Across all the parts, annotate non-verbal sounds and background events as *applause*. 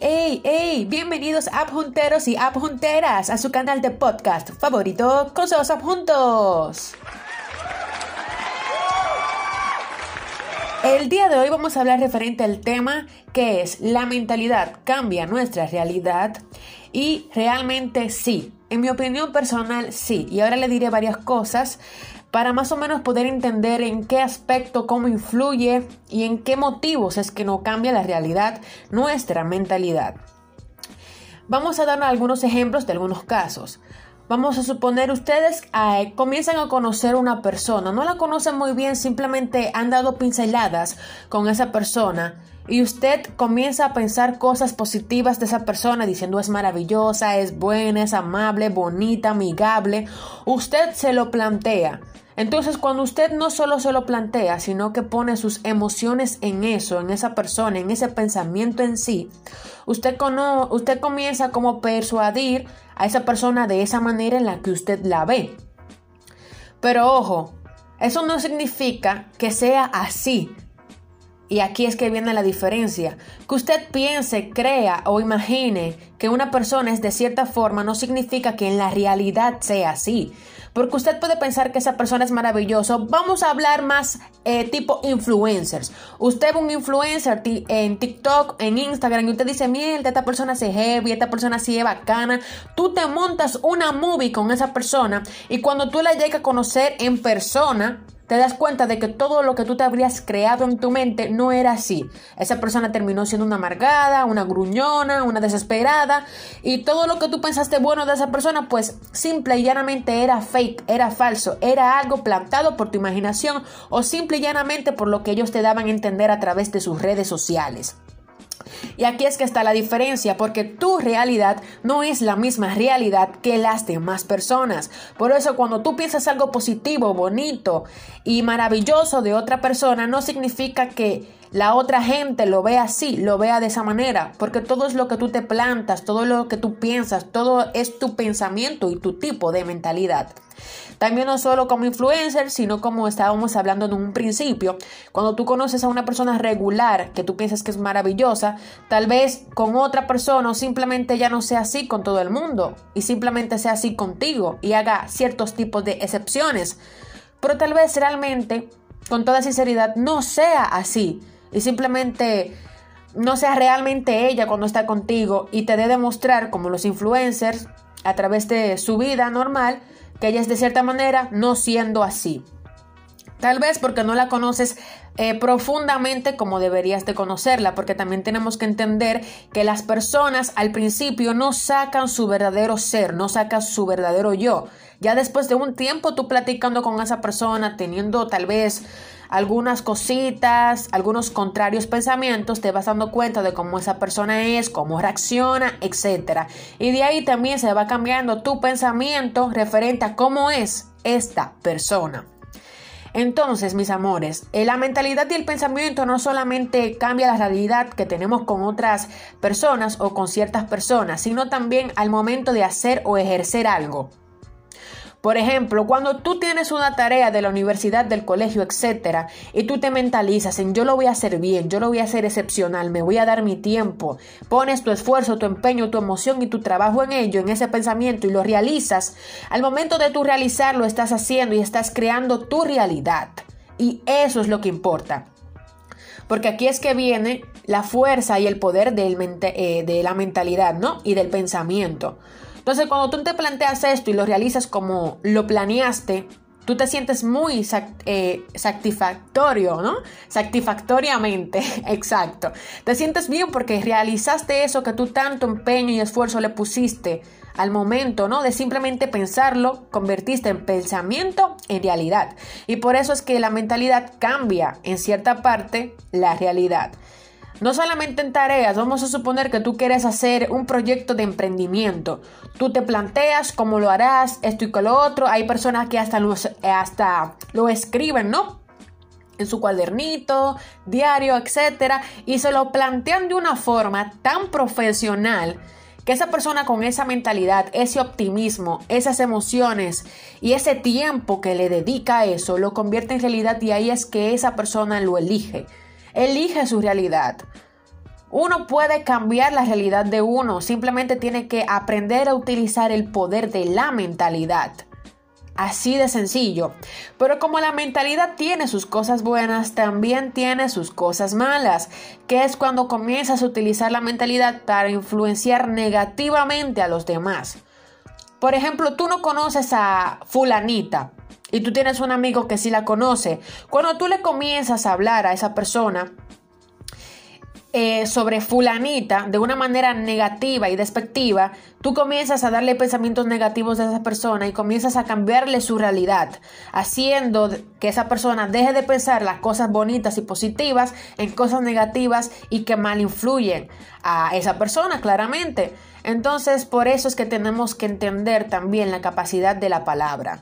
hey, hey, bienvenidos junteros y junteras a su canal de podcast favorito, Cosas Juntos. El día de hoy vamos a hablar referente al tema que es la mentalidad cambia nuestra realidad y realmente sí, en mi opinión personal sí, y ahora le diré varias cosas para más o menos poder entender en qué aspecto, cómo influye y en qué motivos es que no cambia la realidad nuestra mentalidad. Vamos a dar algunos ejemplos de algunos casos. Vamos a suponer ustedes eh, comienzan a conocer una persona, no la conocen muy bien, simplemente han dado pinceladas con esa persona y usted comienza a pensar cosas positivas de esa persona diciendo es maravillosa, es buena, es amable, bonita, amigable, usted se lo plantea. Entonces, cuando usted no solo se lo plantea, sino que pone sus emociones en eso, en esa persona, en ese pensamiento en sí, usted, comienza como a persuadir a esa persona de esa manera en la que usted la ve. Pero ojo, eso no significa que sea así. Y aquí es que viene la diferencia. Que usted piense, crea o imagine que una persona es de cierta forma no significa que en la realidad sea así. Porque usted puede pensar que esa persona es maravilloso. Vamos a hablar más eh, tipo influencers. Usted ve un influencer en TikTok, en Instagram, y usted dice, mierda, esta persona se heavy, esta persona sí es bacana. Tú te montas una movie con esa persona y cuando tú la llegas a conocer en persona, te das cuenta de que todo lo que tú te habrías creado en tu mente no era así. Esa persona terminó siendo una amargada, una gruñona, una desesperada y todo lo que tú pensaste bueno de esa persona pues simple y llanamente era fake, era falso, era algo plantado por tu imaginación o simple y llanamente por lo que ellos te daban a entender a través de sus redes sociales. Y aquí es que está la diferencia, porque tu realidad no es la misma realidad que las demás personas. Por eso cuando tú piensas algo positivo, bonito y maravilloso de otra persona, no significa que la otra gente lo vea así, lo vea de esa manera, porque todo es lo que tú te plantas, todo lo que tú piensas, todo es tu pensamiento y tu tipo de mentalidad. También no solo como influencer, sino como estábamos hablando en un principio, cuando tú conoces a una persona regular que tú piensas que es maravillosa, tal vez con otra persona o simplemente ya no sea así con todo el mundo y simplemente sea así contigo y haga ciertos tipos de excepciones. Pero tal vez realmente, con toda sinceridad, no sea así y simplemente no sea realmente ella cuando está contigo y te dé demostrar como los influencers a través de su vida normal que ella es de cierta manera no siendo así. Tal vez porque no la conoces eh, profundamente como deberías de conocerla, porque también tenemos que entender que las personas al principio no sacan su verdadero ser, no sacan su verdadero yo. Ya después de un tiempo tú platicando con esa persona, teniendo tal vez algunas cositas, algunos contrarios pensamientos, te vas dando cuenta de cómo esa persona es, cómo reacciona, etc. Y de ahí también se va cambiando tu pensamiento referente a cómo es esta persona. Entonces, mis amores, eh, la mentalidad y el pensamiento no solamente cambia la realidad que tenemos con otras personas o con ciertas personas, sino también al momento de hacer o ejercer algo. Por ejemplo, cuando tú tienes una tarea de la universidad, del colegio, etcétera, y tú te mentalizas en yo lo voy a hacer bien, yo lo voy a hacer excepcional, me voy a dar mi tiempo, pones tu esfuerzo, tu empeño, tu emoción y tu trabajo en ello, en ese pensamiento y lo realizas, al momento de tú realizarlo estás haciendo y estás creando tu realidad. Y eso es lo que importa. Porque aquí es que viene la fuerza y el poder eh, de la mentalidad, ¿no? Y del pensamiento. Entonces, cuando tú te planteas esto y lo realizas como lo planeaste, tú te sientes muy eh, satisfactorio, ¿no? Satisfactoriamente, *laughs* exacto. Te sientes bien porque realizaste eso que tú tanto empeño y esfuerzo le pusiste al momento, ¿no? De simplemente pensarlo, convertiste en pensamiento en realidad. Y por eso es que la mentalidad cambia en cierta parte la realidad. No solamente en tareas, vamos a suponer que tú quieres hacer un proyecto de emprendimiento. Tú te planteas cómo lo harás, esto y con lo otro. Hay personas que hasta lo, escriben, ¿no? En su cuadernito, diario, etcétera, y se lo plantean de una forma tan profesional que esa persona con esa mentalidad, ese optimismo, esas emociones y ese tiempo que le dedica a eso lo convierte en realidad y ahí es que esa persona lo elige elige su realidad. Uno puede cambiar la realidad de uno, simplemente tiene que aprender a utilizar el poder de la mentalidad. Así de sencillo. Pero como la mentalidad tiene sus cosas buenas, también tiene sus cosas malas, que es cuando comienzas a utilizar la mentalidad para influenciar negativamente a los demás. Por ejemplo, tú no conoces a fulanita y tú tienes un amigo que sí la conoce. Cuando tú le comienzas a hablar a esa persona, eh, sobre fulanita de una manera negativa y despectiva, tú comienzas a darle pensamientos negativos a esa persona y comienzas a cambiarle su realidad, haciendo que esa persona deje de pensar las cosas bonitas y positivas en cosas negativas y que mal influyen a esa persona, claramente. Entonces, por eso es que tenemos que entender también la capacidad de la palabra.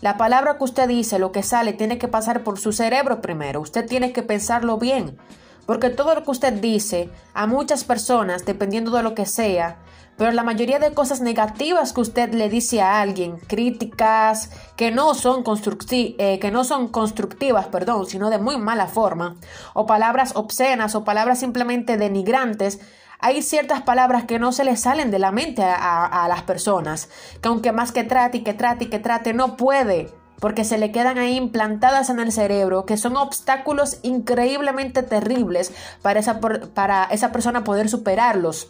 La palabra que usted dice, lo que sale, tiene que pasar por su cerebro primero. Usted tiene que pensarlo bien. Porque todo lo que usted dice a muchas personas, dependiendo de lo que sea, pero la mayoría de cosas negativas que usted le dice a alguien, críticas que no son, eh, que no son constructivas, perdón, sino de muy mala forma, o palabras obscenas o palabras simplemente denigrantes, hay ciertas palabras que no se le salen de la mente a, a las personas, que aunque más que trate y que trate y que trate, no puede porque se le quedan ahí implantadas en el cerebro, que son obstáculos increíblemente terribles para esa, para esa persona poder superarlos.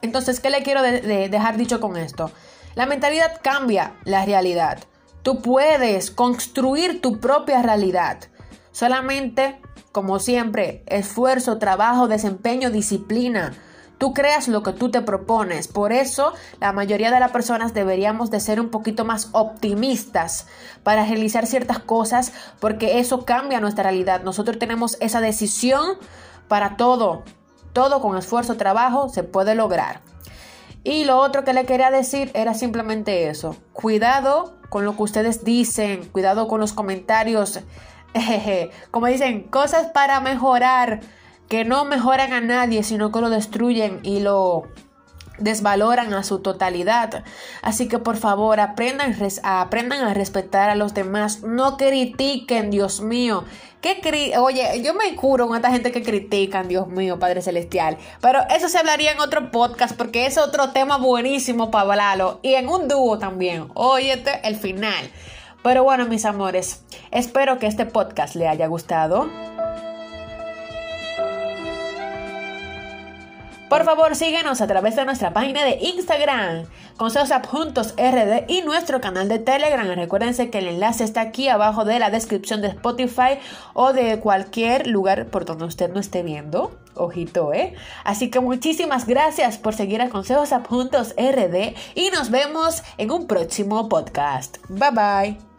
Entonces, ¿qué le quiero dejar dicho con esto? La mentalidad cambia la realidad. Tú puedes construir tu propia realidad. Solamente, como siempre, esfuerzo, trabajo, desempeño, disciplina. Tú creas lo que tú te propones. Por eso la mayoría de las personas deberíamos de ser un poquito más optimistas para realizar ciertas cosas porque eso cambia nuestra realidad. Nosotros tenemos esa decisión para todo. Todo con esfuerzo, trabajo se puede lograr. Y lo otro que le quería decir era simplemente eso. Cuidado con lo que ustedes dicen, cuidado con los comentarios. *laughs* Como dicen, cosas para mejorar que no mejoran a nadie, sino que lo destruyen y lo desvaloran a su totalidad. Así que por favor aprendan, a respetar a los demás. No critiquen, Dios mío. ¿Qué Oye, yo me curo con esta gente que critican, Dios mío, Padre Celestial. Pero eso se hablaría en otro podcast porque es otro tema buenísimo para hablarlo. Y en un dúo también. Óyete el final. Pero bueno, mis amores, espero que este podcast le haya gustado. Por favor, síguenos a través de nuestra página de Instagram, Consejos Juntos RD y nuestro canal de Telegram. Recuérdense que el enlace está aquí abajo de la descripción de Spotify o de cualquier lugar por donde usted no esté viendo. Ojito, ¿eh? Así que muchísimas gracias por seguir a Consejos Juntos RD y nos vemos en un próximo podcast. Bye bye.